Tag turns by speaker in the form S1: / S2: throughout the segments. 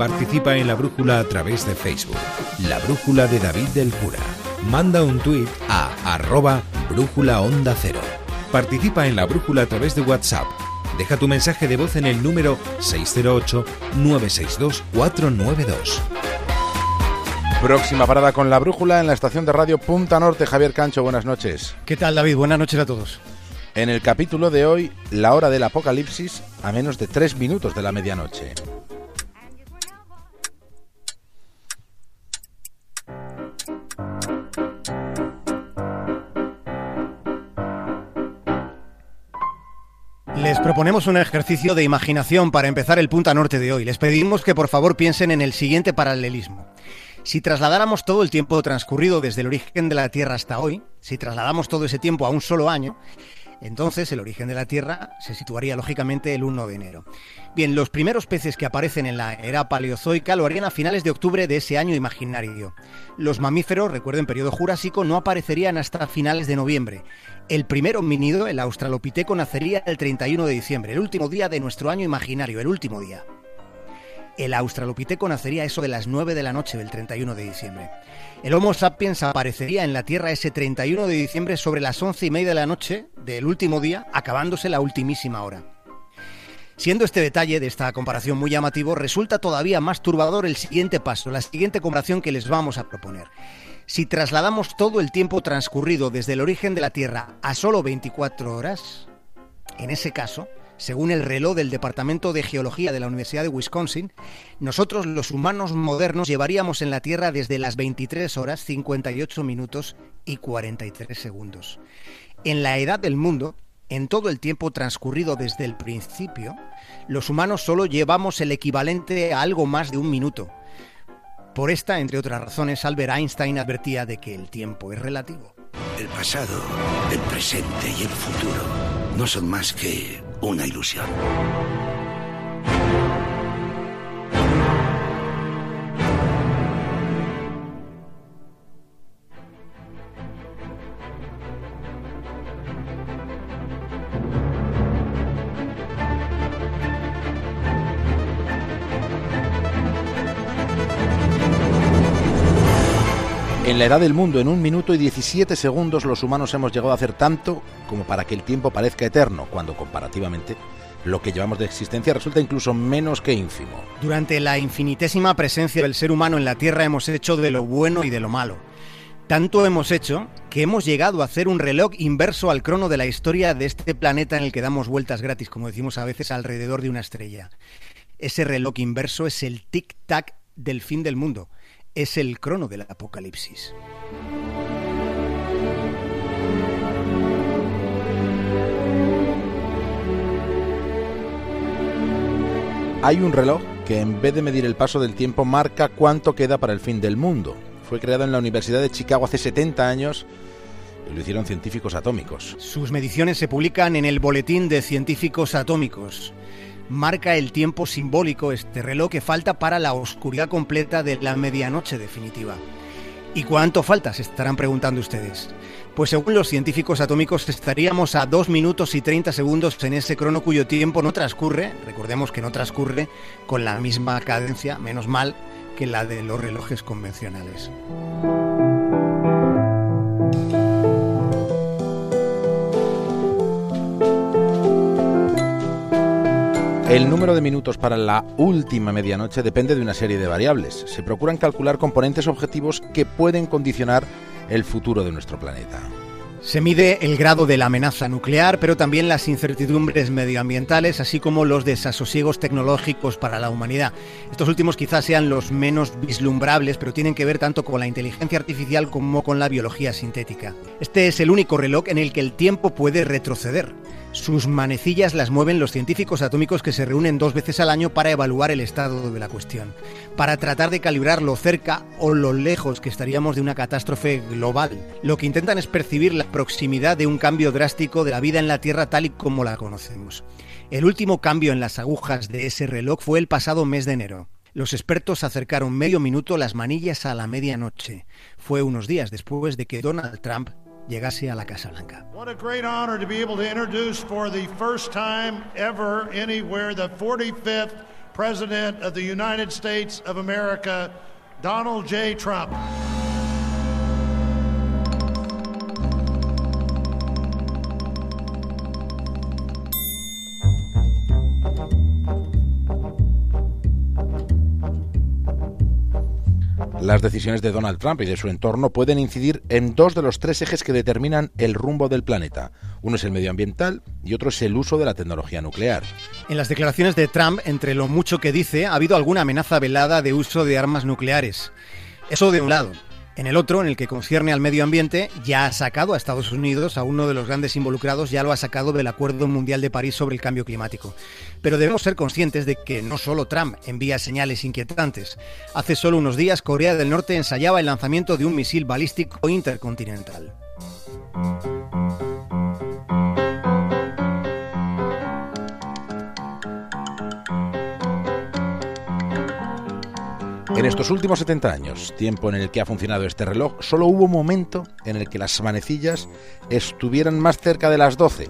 S1: Participa en la brújula a través de Facebook. La brújula de David del Cura. Manda un tuit a arroba brújula onda cero. Participa en la brújula a través de WhatsApp. Deja tu mensaje de voz en el número 608-962-492.
S2: Próxima parada con la brújula en la estación de radio Punta Norte. Javier Cancho, buenas noches.
S3: ¿Qué tal, David? Buenas noches a todos.
S2: En el capítulo de hoy, la hora del apocalipsis a menos de tres minutos de la medianoche.
S3: Les proponemos un ejercicio de imaginación para empezar el Punta Norte de hoy. Les pedimos que por favor piensen en el siguiente paralelismo. Si trasladáramos todo el tiempo transcurrido desde el origen de la Tierra hasta hoy, si trasladamos todo ese tiempo a un solo año, entonces el origen de la Tierra se situaría lógicamente el 1 de enero. Bien, los primeros peces que aparecen en la era paleozoica lo harían a finales de octubre de ese año imaginario. Los mamíferos, recuerden, periodo jurásico, no aparecerían hasta finales de noviembre. El primer homínido, el australopiteco, nacería el 31 de diciembre, el último día de nuestro año imaginario, el último día. El australopiteco nacería eso de las 9 de la noche del 31 de diciembre. El Homo sapiens aparecería en la Tierra ese 31 de diciembre sobre las 11 y media de la noche del último día, acabándose la ultimísima hora. Siendo este detalle de esta comparación muy llamativo, resulta todavía más turbador el siguiente paso, la siguiente comparación que les vamos a proponer. Si trasladamos todo el tiempo transcurrido desde el origen de la Tierra a solo 24 horas, en ese caso, según el reloj del Departamento de Geología de la Universidad de Wisconsin, nosotros los humanos modernos llevaríamos en la Tierra desde las 23 horas 58 minutos y 43 segundos. En la edad del mundo, en todo el tiempo transcurrido desde el principio, los humanos solo llevamos el equivalente a algo más de un minuto. Por esta, entre otras razones, Albert Einstein advertía de que el tiempo es relativo.
S4: El pasado, el presente y el futuro no son más que una ilusión.
S2: En la edad del mundo, en un minuto y 17 segundos, los humanos hemos llegado a hacer tanto como para que el tiempo parezca eterno, cuando comparativamente lo que llevamos de existencia resulta incluso menos que ínfimo.
S3: Durante la infinitésima presencia del ser humano en la Tierra hemos hecho de lo bueno y de lo malo. Tanto hemos hecho que hemos llegado a hacer un reloj inverso al crono de la historia de este planeta en el que damos vueltas gratis, como decimos a veces, alrededor de una estrella. Ese reloj inverso es el tic-tac del fin del mundo es el crono del apocalipsis.
S2: Hay un reloj que en vez de medir el paso del tiempo marca cuánto queda para el fin del mundo. Fue creado en la Universidad de Chicago hace 70 años y lo hicieron científicos atómicos.
S3: Sus mediciones se publican en el Boletín de Científicos Atómicos marca el tiempo simbólico este reloj que falta para la oscuridad completa de la medianoche definitiva. ¿Y cuánto falta? Se estarán preguntando ustedes. Pues según los científicos atómicos estaríamos a 2 minutos y 30 segundos en ese crono cuyo tiempo no transcurre, recordemos que no transcurre con la misma cadencia, menos mal, que la de los relojes convencionales.
S2: El número de minutos para la última medianoche depende de una serie de variables. Se procuran calcular componentes objetivos que pueden condicionar el futuro de nuestro planeta.
S3: Se mide el grado de la amenaza nuclear, pero también las incertidumbres medioambientales, así como los desasosiegos tecnológicos para la humanidad. Estos últimos quizás sean los menos vislumbrables, pero tienen que ver tanto con la inteligencia artificial como con la biología sintética. Este es el único reloj en el que el tiempo puede retroceder. Sus manecillas las mueven los científicos atómicos que se reúnen dos veces al año para evaluar el estado de la cuestión, para tratar de calibrar lo cerca o lo lejos que estaríamos de una catástrofe global. Lo que intentan es percibir la proximidad de un cambio drástico de la vida en la Tierra tal y como la conocemos. El último cambio en las agujas de ese reloj fue el pasado mes de enero. Los expertos acercaron medio minuto las manillas a la medianoche. Fue unos días después de que Donald Trump llegase a la Casa Blanca.
S5: What a great honor to be able to introduce for the first time ever anywhere the 45th President of the United States of America, Donald J. Trump.
S2: Las decisiones de Donald Trump y de su entorno pueden incidir en dos de los tres ejes que determinan el rumbo del planeta. Uno es el medioambiental y otro es el uso de la tecnología nuclear.
S3: En las declaraciones de Trump, entre lo mucho que dice, ha habido alguna amenaza velada de uso de armas nucleares. Eso de un lado. En el otro, en el que concierne al medio ambiente, ya ha sacado a Estados Unidos, a uno de los grandes involucrados, ya lo ha sacado del Acuerdo Mundial de París sobre el Cambio Climático. Pero debemos ser conscientes de que no solo Trump envía señales inquietantes. Hace solo unos días, Corea del Norte ensayaba el lanzamiento de un misil balístico intercontinental.
S2: En estos últimos 70 años, tiempo en el que ha funcionado este reloj, solo hubo un momento en el que las manecillas estuvieran más cerca de las 12,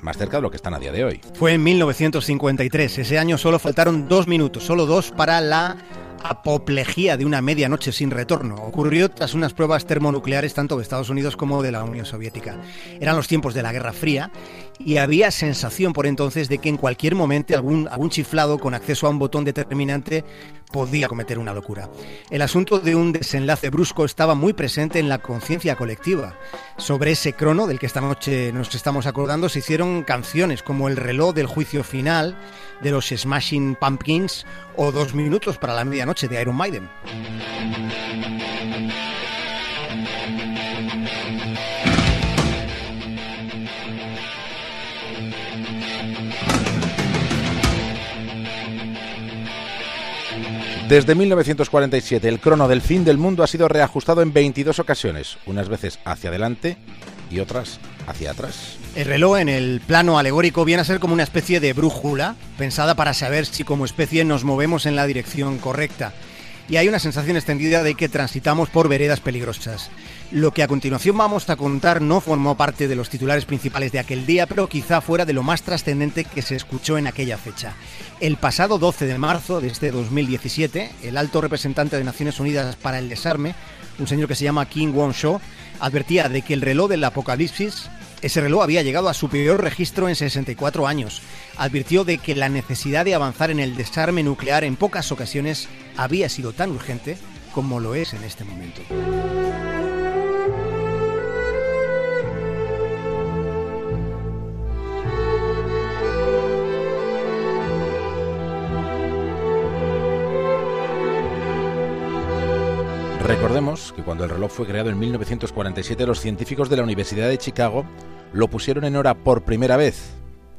S2: más cerca de lo que están a día de hoy.
S3: Fue en 1953. Ese año solo faltaron dos minutos, solo dos para la apoplejía de una medianoche sin retorno. Ocurrió tras unas pruebas termonucleares tanto de Estados Unidos como de la Unión Soviética. Eran los tiempos de la Guerra Fría y había sensación por entonces de que en cualquier momento algún, algún chiflado con acceso a un botón determinante podía cometer una locura. El asunto de un desenlace brusco estaba muy presente en la conciencia colectiva. Sobre ese crono del que esta noche nos estamos acordando se hicieron canciones como El reloj del juicio final de los Smashing Pumpkins o Dos minutos para la medianoche de Iron Maiden.
S2: Desde 1947, el crono del fin del mundo ha sido reajustado en 22 ocasiones, unas veces hacia adelante y otras hacia atrás.
S3: El reloj en el plano alegórico viene a ser como una especie de brújula, pensada para saber si como especie nos movemos en la dirección correcta. Y hay una sensación extendida de que transitamos por veredas peligrosas. Lo que a continuación vamos a contar no formó parte de los titulares principales de aquel día, pero quizá fuera de lo más trascendente que se escuchó en aquella fecha. El pasado 12 de marzo de este 2017, el alto representante de Naciones Unidas para el Desarme, un señor que se llama King Won Cho, advertía de que el reloj del apocalipsis ese reloj había llegado a su peor registro en 64 años. Advirtió de que la necesidad de avanzar en el desarme nuclear en pocas ocasiones había sido tan urgente como lo es en este momento.
S2: Recordemos que cuando el reloj fue creado en 1947, los científicos de la Universidad de Chicago lo pusieron en hora por primera vez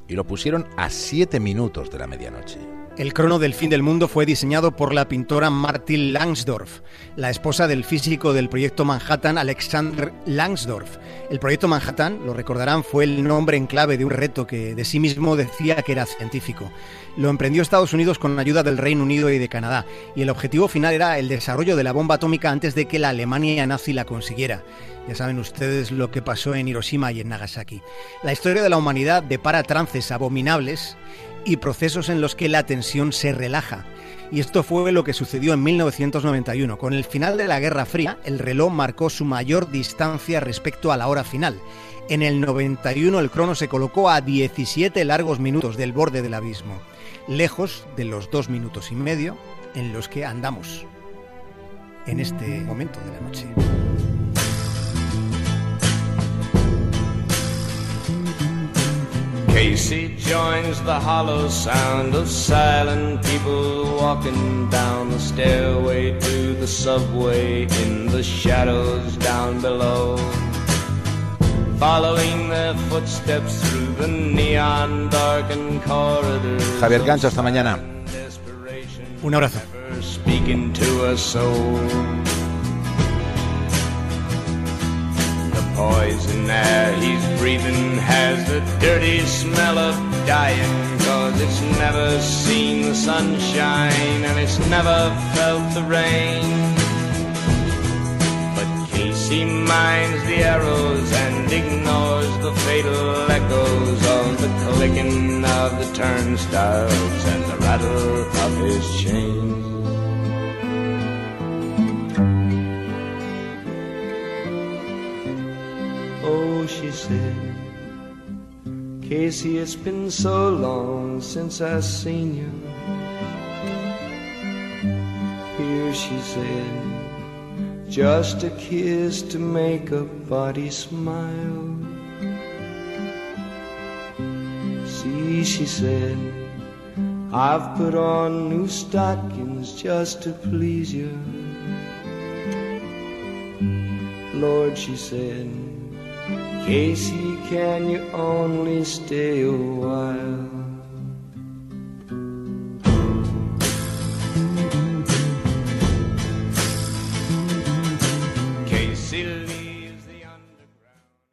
S2: y lo pusieron a 7 minutos de la medianoche.
S3: El crono del fin del mundo fue diseñado por la pintora Martin Langsdorff, la esposa del físico del proyecto Manhattan Alexander Langsdorff. El proyecto Manhattan, lo recordarán, fue el nombre en clave de un reto que de sí mismo decía que era científico. Lo emprendió Estados Unidos con ayuda del Reino Unido y de Canadá, y el objetivo final era el desarrollo de la bomba atómica antes de que la Alemania nazi la consiguiera. Ya saben ustedes lo que pasó en Hiroshima y en Nagasaki. La historia de la humanidad depara trances abominables y procesos en los que la tensión se relaja. Y esto fue lo que sucedió en 1991. Con el final de la Guerra Fría, el reloj marcó su mayor distancia respecto a la hora final. En el 91 el crono se colocó a 17 largos minutos del borde del abismo, lejos de los dos minutos y medio en los que andamos en este momento de la noche. Casey joins the hollow sound of silent people walking down the stairway to the subway in the shadows down below. Following their footsteps through the neon darkened corridors. Javier Gancho, hasta mañana. Un abrazo. Speaking to a soul. Poison air he's breathing has the dirty smell of dying cause it's never seen the sunshine and it's never felt the rain but Casey minds the arrows and ignores the fatal echoes of
S6: the clicking of the turnstiles and the rattle of his chains. She said, Casey, it's been so long since I seen you. Here, she said, just a kiss to make a body smile. See, she said, I've put on new stockings just to please you. Lord, she said, Casey, can you only stay a while?